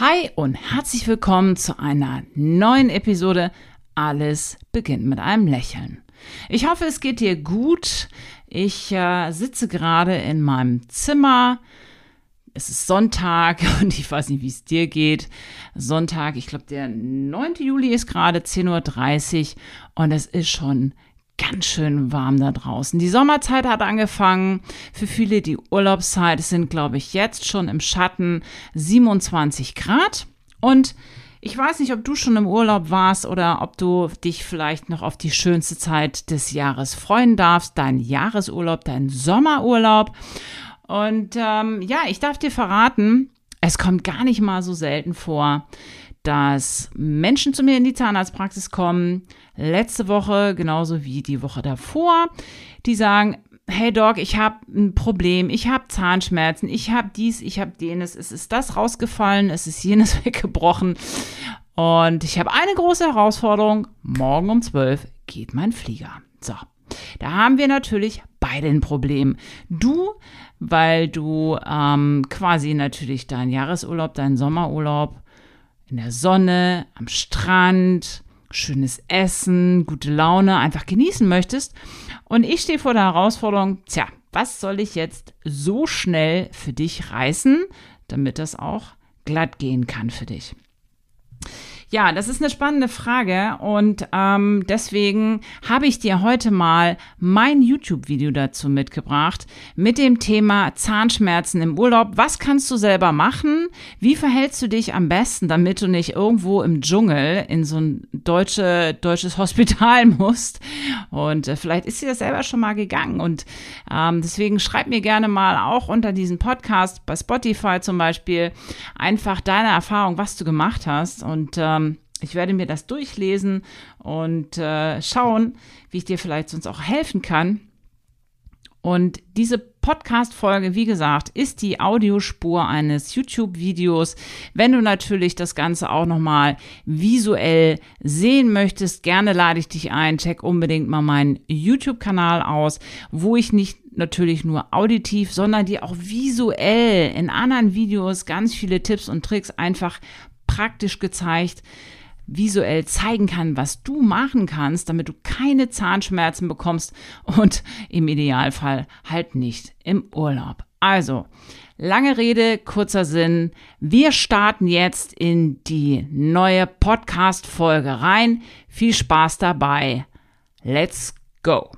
Hi und herzlich willkommen zu einer neuen Episode Alles beginnt mit einem Lächeln. Ich hoffe, es geht dir gut. Ich äh, sitze gerade in meinem Zimmer. Es ist Sonntag und ich weiß nicht, wie es dir geht. Sonntag, ich glaube, der 9. Juli ist gerade 10.30 Uhr und es ist schon ganz schön warm da draußen. Die Sommerzeit hat angefangen. Für viele die Urlaubszeit. Es sind, glaube ich, jetzt schon im Schatten 27 Grad. Und ich weiß nicht, ob du schon im Urlaub warst oder ob du dich vielleicht noch auf die schönste Zeit des Jahres freuen darfst. Dein Jahresurlaub, dein Sommerurlaub. Und ähm, ja, ich darf dir verraten, es kommt gar nicht mal so selten vor, dass Menschen zu mir in die Zahnarztpraxis kommen, letzte Woche genauso wie die Woche davor, die sagen, hey Doc, ich habe ein Problem, ich habe Zahnschmerzen, ich habe dies, ich habe jenes, es ist das rausgefallen, es ist jenes weggebrochen und ich habe eine große Herausforderung, morgen um 12 geht mein Flieger. So, da haben wir natürlich beide ein Problem. Du, weil du ähm, quasi natürlich deinen Jahresurlaub, deinen Sommerurlaub in der Sonne, am Strand, schönes Essen, gute Laune einfach genießen möchtest. Und ich stehe vor der Herausforderung, tja, was soll ich jetzt so schnell für dich reißen, damit das auch glatt gehen kann für dich? Ja, das ist eine spannende Frage und ähm, deswegen habe ich dir heute mal mein YouTube-Video dazu mitgebracht mit dem Thema Zahnschmerzen im Urlaub. Was kannst du selber machen? Wie verhältst du dich am besten, damit du nicht irgendwo im Dschungel in so ein deutsche, deutsches Hospital musst? Und äh, vielleicht ist dir das selber schon mal gegangen und ähm, deswegen schreib mir gerne mal auch unter diesem Podcast bei Spotify zum Beispiel einfach deine Erfahrung, was du gemacht hast und äh, ähm, ich werde mir das durchlesen und äh, schauen, wie ich dir vielleicht sonst auch helfen kann. Und diese Podcast-Folge, wie gesagt, ist die Audiospur eines YouTube-Videos. Wenn du natürlich das Ganze auch nochmal visuell sehen möchtest, gerne lade ich dich ein. Check unbedingt mal meinen YouTube-Kanal aus, wo ich nicht natürlich nur auditiv, sondern dir auch visuell in anderen Videos ganz viele Tipps und Tricks einfach praktisch gezeigt, visuell zeigen kann, was du machen kannst, damit du keine Zahnschmerzen bekommst und im Idealfall halt nicht im Urlaub. Also, lange Rede, kurzer Sinn. Wir starten jetzt in die neue Podcast-Folge rein. Viel Spaß dabei. Let's go!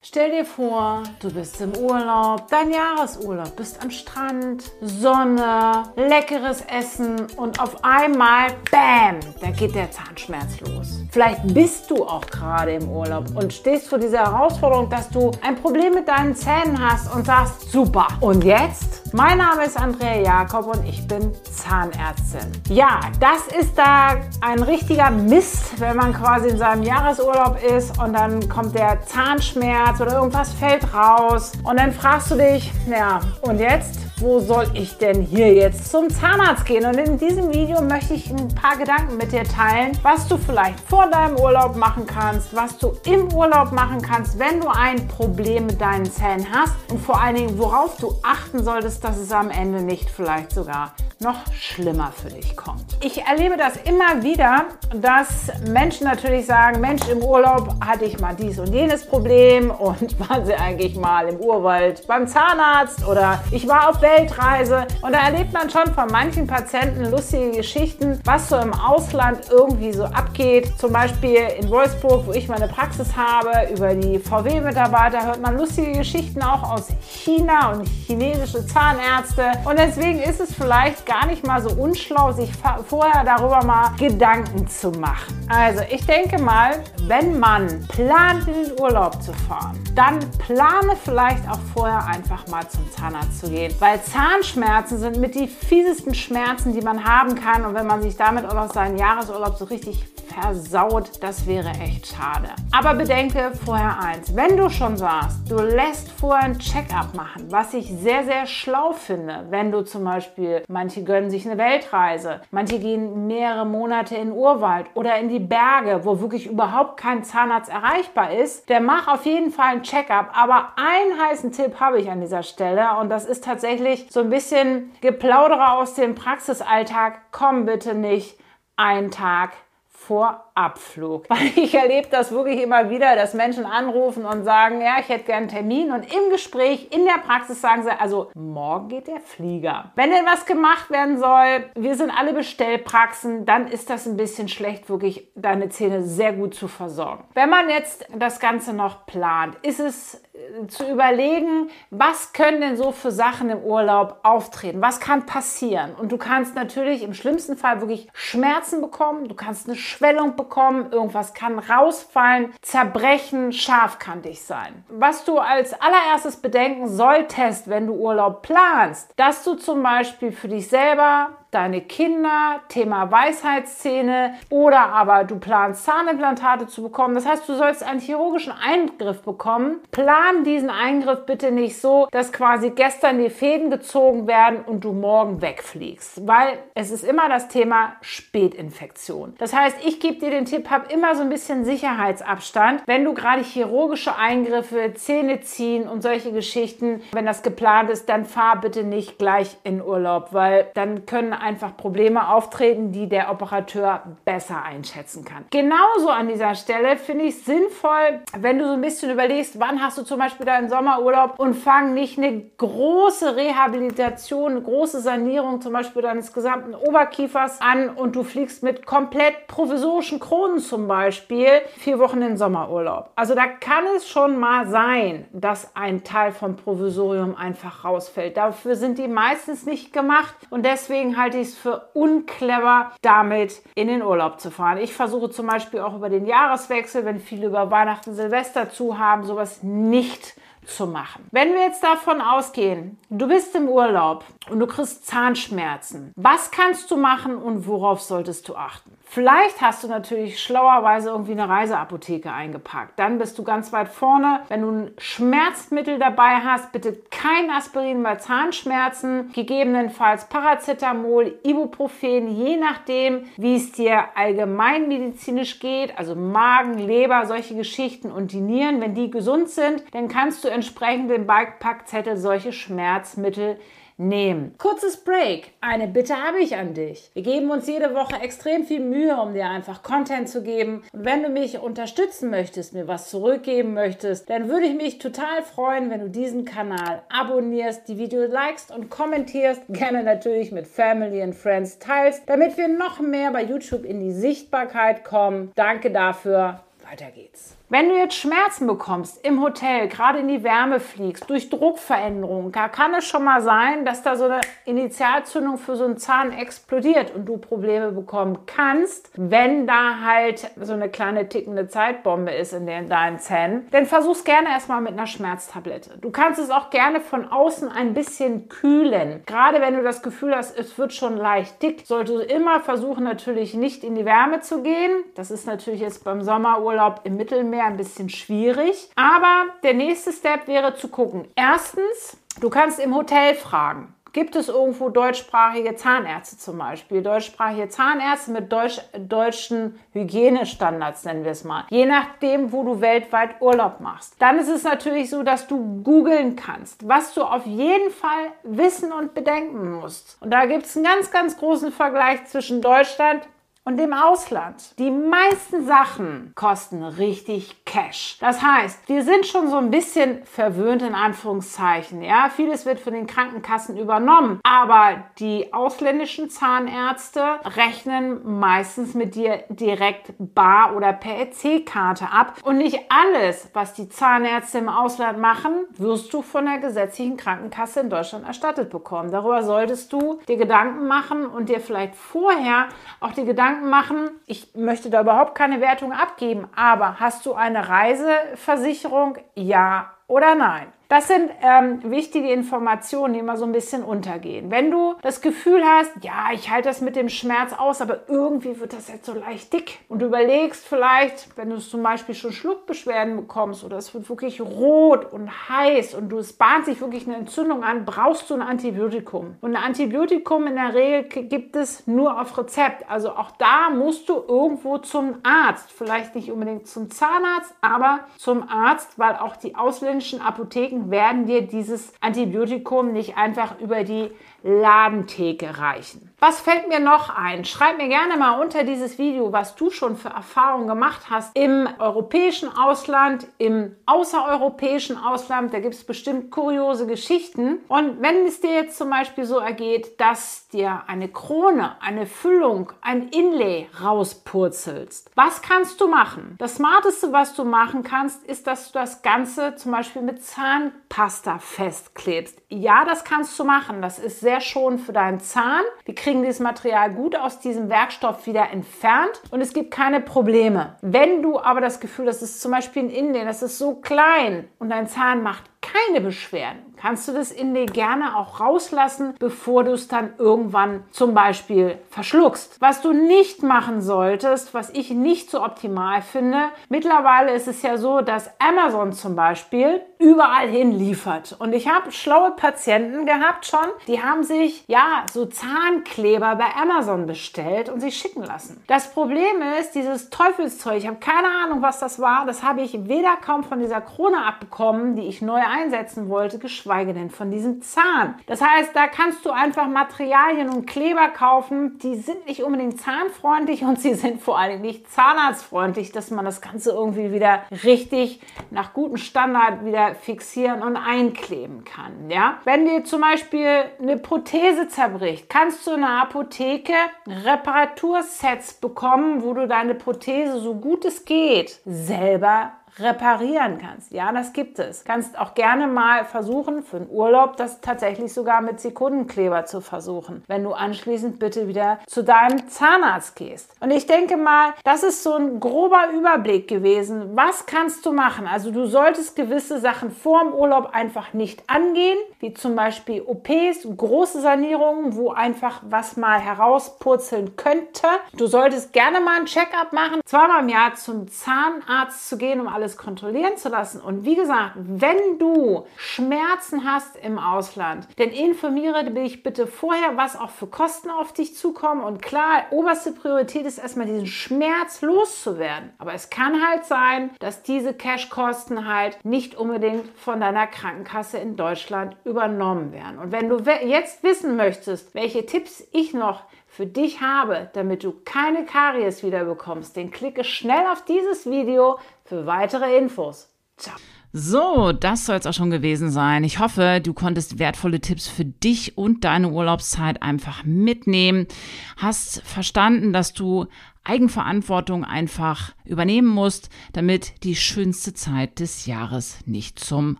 Stell dir vor, du bist im Urlaub, dein Jahresurlaub, bist am Strand, Sonne, leckeres Essen und auf einmal, bam, da geht der Zahnschmerz los. Vielleicht bist du auch gerade im Urlaub und stehst vor dieser Herausforderung, dass du ein Problem mit deinen Zähnen hast und sagst, super. Und jetzt? Mein Name ist Andrea Jakob und ich bin Zahnärztin. Ja, das ist da ein richtiger Mist, wenn man quasi in seinem Jahresurlaub ist und dann kommt der Zahnschmerz Schmerz oder irgendwas fällt raus. Und dann fragst du dich, ja, und jetzt? Wo soll ich denn hier jetzt zum Zahnarzt gehen? Und in diesem Video möchte ich ein paar Gedanken mit dir teilen, was du vielleicht vor deinem Urlaub machen kannst, was du im Urlaub machen kannst, wenn du ein Problem mit deinen Zähnen hast und vor allen Dingen, worauf du achten solltest, dass es am Ende nicht vielleicht sogar noch schlimmer für dich kommt. Ich erlebe das immer wieder, dass Menschen natürlich sagen, Mensch, im Urlaub hatte ich mal dies und jenes Problem und waren sie eigentlich mal im Urwald beim Zahnarzt oder ich war auf Weltreise. Und da erlebt man schon von manchen Patienten lustige Geschichten, was so im Ausland irgendwie so abgeht. Zum Beispiel in Wolfsburg, wo ich meine Praxis habe, über die VW-Mitarbeiter hört man lustige Geschichten auch aus China und chinesische Zahnärzte. Und deswegen ist es vielleicht gar nicht mal so unschlau, sich vorher darüber mal Gedanken zu machen. Also ich denke mal, wenn man plant, in den Urlaub zu fahren, dann plane vielleicht auch vorher einfach mal zum Zahnarzt zu gehen, weil Zahnschmerzen sind mit die fiesesten Schmerzen, die man haben kann und wenn man sich damit auch noch seinen Jahresurlaub so richtig versaut, das wäre echt schade. Aber bedenke vorher eins, wenn du schon sagst, du lässt vorher ein Check-up machen, was ich sehr, sehr schlau finde, wenn du zum Beispiel, manche gönnen sich eine Weltreise, manche gehen mehrere Monate in den Urwald oder in die Berge, wo wirklich überhaupt kein Zahnarzt erreichbar ist, der mach auf jeden Fall ein Check-up. Aber einen heißen Tipp habe ich an dieser Stelle und das ist tatsächlich eigentlich so ein bisschen Geplaudere aus dem Praxisalltag. Komm bitte nicht einen Tag vor Abflug. Weil ich erlebe das wirklich immer wieder, dass Menschen anrufen und sagen, ja, ich hätte gern einen Termin und im Gespräch, in der Praxis sagen sie, also morgen geht der Flieger. Wenn denn was gemacht werden soll, wir sind alle Bestellpraxen, dann ist das ein bisschen schlecht, wirklich deine Zähne sehr gut zu versorgen. Wenn man jetzt das Ganze noch plant, ist es zu überlegen, was können denn so für Sachen im Urlaub auftreten? Was kann passieren? Und du kannst natürlich im schlimmsten Fall wirklich Schmerzen bekommen, du kannst eine Schwellung bekommen, irgendwas kann rausfallen, zerbrechen, scharfkantig sein. Was du als allererstes bedenken solltest, wenn du Urlaub planst, dass du zum Beispiel für dich selber deine Kinder, Thema Weisheitszähne oder aber du planst Zahnimplantate zu bekommen. Das heißt, du sollst einen chirurgischen Eingriff bekommen. Plan diesen Eingriff bitte nicht so, dass quasi gestern die Fäden gezogen werden und du morgen wegfliegst, weil es ist immer das Thema Spätinfektion. Das heißt, ich gebe dir den Tipp, hab immer so ein bisschen Sicherheitsabstand, wenn du gerade chirurgische Eingriffe, Zähne ziehen und solche Geschichten, wenn das geplant ist, dann fahr bitte nicht gleich in Urlaub, weil dann können einfach Probleme auftreten, die der Operateur besser einschätzen kann. Genauso an dieser Stelle finde ich es sinnvoll, wenn du so ein bisschen überlegst, wann hast du zum Beispiel deinen Sommerurlaub und fang nicht eine große Rehabilitation, eine große Sanierung zum Beispiel deines gesamten Oberkiefers an und du fliegst mit komplett provisorischen Kronen zum Beispiel vier Wochen in Sommerurlaub. Also da kann es schon mal sein, dass ein Teil vom Provisorium einfach rausfällt. Dafür sind die meistens nicht gemacht und deswegen halt halte ich es für unclever, damit in den Urlaub zu fahren. Ich versuche zum Beispiel auch über den Jahreswechsel, wenn viele über Weihnachten, Silvester zu haben, sowas nicht zu machen. Wenn wir jetzt davon ausgehen, du bist im Urlaub und du kriegst Zahnschmerzen, was kannst du machen und worauf solltest du achten? Vielleicht hast du natürlich schlauerweise irgendwie eine Reiseapotheke eingepackt. Dann bist du ganz weit vorne. Wenn du ein Schmerzmittel dabei hast, bitte kein Aspirin bei Zahnschmerzen, gegebenenfalls Paracetamol, Ibuprofen, je nachdem, wie es dir allgemeinmedizinisch geht, also Magen, Leber, solche Geschichten und die Nieren, wenn die gesund sind, dann kannst du entsprechend im Bikepackzettel solche Schmerzmittel nehmen. Kurzes Break. Eine Bitte habe ich an dich. Wir geben uns jede Woche extrem viel Mühe, um dir einfach Content zu geben. Und wenn du mich unterstützen möchtest, mir was zurückgeben möchtest, dann würde ich mich total freuen, wenn du diesen Kanal abonnierst, die Videos likest und kommentierst. Gerne natürlich mit Family and Friends teilst, damit wir noch mehr bei YouTube in die Sichtbarkeit kommen. Danke dafür. Weiter geht's. Wenn du jetzt Schmerzen bekommst im Hotel, gerade in die Wärme fliegst, durch Druckveränderungen, da kann es schon mal sein, dass da so eine Initialzündung für so einen Zahn explodiert und du Probleme bekommen kannst, wenn da halt so eine kleine tickende Zeitbombe ist in deinen Zähnen. Dann versuch's gerne erstmal mit einer Schmerztablette. Du kannst es auch gerne von außen ein bisschen kühlen. Gerade wenn du das Gefühl hast, es wird schon leicht dick, solltest du immer versuchen, natürlich nicht in die Wärme zu gehen. Das ist natürlich jetzt beim Sommerurlaub im Mittelmeer Mittelmeer ein bisschen schwierig. Aber der nächste Step wäre zu gucken. Erstens, du kannst im Hotel fragen. Gibt es irgendwo deutschsprachige Zahnärzte zum Beispiel? Deutschsprachige Zahnärzte mit Deutsch, deutschen Hygienestandards, nennen wir es mal. Je nachdem, wo du weltweit Urlaub machst. Dann ist es natürlich so, dass du googeln kannst, was du auf jeden Fall wissen und bedenken musst. Und da gibt es einen ganz, ganz großen Vergleich zwischen Deutschland und im Ausland. Die meisten Sachen kosten richtig Cash. Das heißt, wir sind schon so ein bisschen verwöhnt in Anführungszeichen. Ja, vieles wird von den Krankenkassen übernommen, aber die ausländischen Zahnärzte rechnen meistens mit dir direkt bar oder per EC-Karte ab und nicht alles, was die Zahnärzte im Ausland machen, wirst du von der gesetzlichen Krankenkasse in Deutschland erstattet bekommen. Darüber solltest du dir Gedanken machen und dir vielleicht vorher auch die Gedanken Gedanken machen. Ich möchte da überhaupt keine Wertung abgeben, aber hast du eine Reiseversicherung? Ja oder nein? Das sind ähm, wichtige Informationen, die immer so ein bisschen untergehen. Wenn du das Gefühl hast, ja, ich halte das mit dem Schmerz aus, aber irgendwie wird das jetzt so leicht dick und du überlegst vielleicht, wenn du zum Beispiel schon Schluckbeschwerden bekommst oder es wird wirklich rot und heiß und du es bahnt sich wirklich eine Entzündung an, brauchst du ein Antibiotikum. Und ein Antibiotikum in der Regel gibt es nur auf Rezept. Also auch da musst du irgendwo zum Arzt. Vielleicht nicht unbedingt zum Zahnarzt, aber zum Arzt, weil auch die ausländischen Apotheken Apotheken werden dir dieses Antibiotikum nicht einfach über die Ladentheke reichen. Was fällt mir noch ein? Schreib mir gerne mal unter dieses Video, was du schon für Erfahrungen gemacht hast im europäischen Ausland, im außereuropäischen Ausland. Da gibt es bestimmt kuriose Geschichten. Und wenn es dir jetzt zum Beispiel so ergeht, dass dir eine Krone, eine Füllung, ein Inlay rauspurzelst, was kannst du machen? Das Smarteste, was du machen kannst, ist, dass du das Ganze zum Beispiel mit Zahnpasta festklebst. Ja, das kannst du machen. Das ist sehr schon für deinen Zahn. Wir kriegen dieses Material gut aus diesem Werkstoff wieder entfernt und es gibt keine Probleme. Wenn du aber das Gefühl, das ist zum Beispiel ein Innen, das ist so klein und dein Zahn macht keine Beschwerden, kannst du das in dir gerne auch rauslassen, bevor du es dann irgendwann zum Beispiel verschluckst. Was du nicht machen solltest, was ich nicht so optimal finde, mittlerweile ist es ja so, dass Amazon zum Beispiel überall hin liefert. Und ich habe schlaue Patienten gehabt schon, die haben sich ja so Zahnkleber bei Amazon bestellt und sich schicken lassen. Das Problem ist, dieses Teufelszeug, ich habe keine Ahnung, was das war, das habe ich weder kaum von dieser Krone abbekommen, die ich neu einsetzen wollte, geschweige denn von diesem Zahn. Das heißt, da kannst du einfach Materialien und Kleber kaufen, die sind nicht unbedingt zahnfreundlich und sie sind vor allem nicht zahnarztfreundlich, dass man das Ganze irgendwie wieder richtig nach gutem Standard wieder fixieren und einkleben kann. Ja? Wenn dir zum Beispiel eine Prothese zerbricht, kannst du in der Apotheke Reparatursets bekommen, wo du deine Prothese so gut es geht selber reparieren kannst. Ja, das gibt es. Kannst auch gerne mal versuchen, für einen Urlaub das tatsächlich sogar mit Sekundenkleber zu versuchen, wenn du anschließend bitte wieder zu deinem Zahnarzt gehst. Und ich denke mal, das ist so ein grober Überblick gewesen. Was kannst du machen? Also du solltest gewisse Sachen vor dem Urlaub einfach nicht angehen, wie zum Beispiel OPs, große Sanierungen, wo einfach was mal herauspurzeln könnte. Du solltest gerne mal ein Check-up machen, zweimal im Jahr zum Zahnarzt zu gehen, um alles alles kontrollieren zu lassen. Und wie gesagt, wenn du Schmerzen hast im Ausland, dann informiere dich bitte vorher, was auch für Kosten auf dich zukommen. Und klar, oberste Priorität ist erstmal diesen Schmerz loszuwerden. Aber es kann halt sein, dass diese Cash-Kosten halt nicht unbedingt von deiner Krankenkasse in Deutschland übernommen werden. Und wenn du jetzt wissen möchtest, welche Tipps ich noch für dich habe, damit du keine Karies wieder bekommst, dann klicke schnell auf dieses Video für weitere Infos. Ciao. So, das soll es auch schon gewesen sein. Ich hoffe, du konntest wertvolle Tipps für dich und deine Urlaubszeit einfach mitnehmen. Hast verstanden, dass du Eigenverantwortung einfach übernehmen musst, damit die schönste Zeit des Jahres nicht zum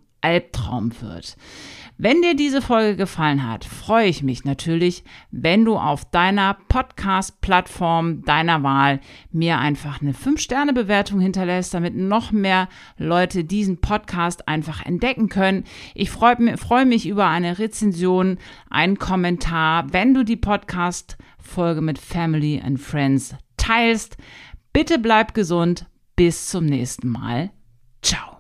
Albtraum wird. Wenn dir diese Folge gefallen hat, freue ich mich natürlich, wenn du auf deiner Podcast-Plattform deiner Wahl mir einfach eine 5-Sterne-Bewertung hinterlässt, damit noch mehr Leute diesen Podcast einfach entdecken können. Ich freue, freue mich über eine Rezension, einen Kommentar, wenn du die Podcast-Folge mit Family and Friends teilst. Bitte bleib gesund. Bis zum nächsten Mal. Ciao.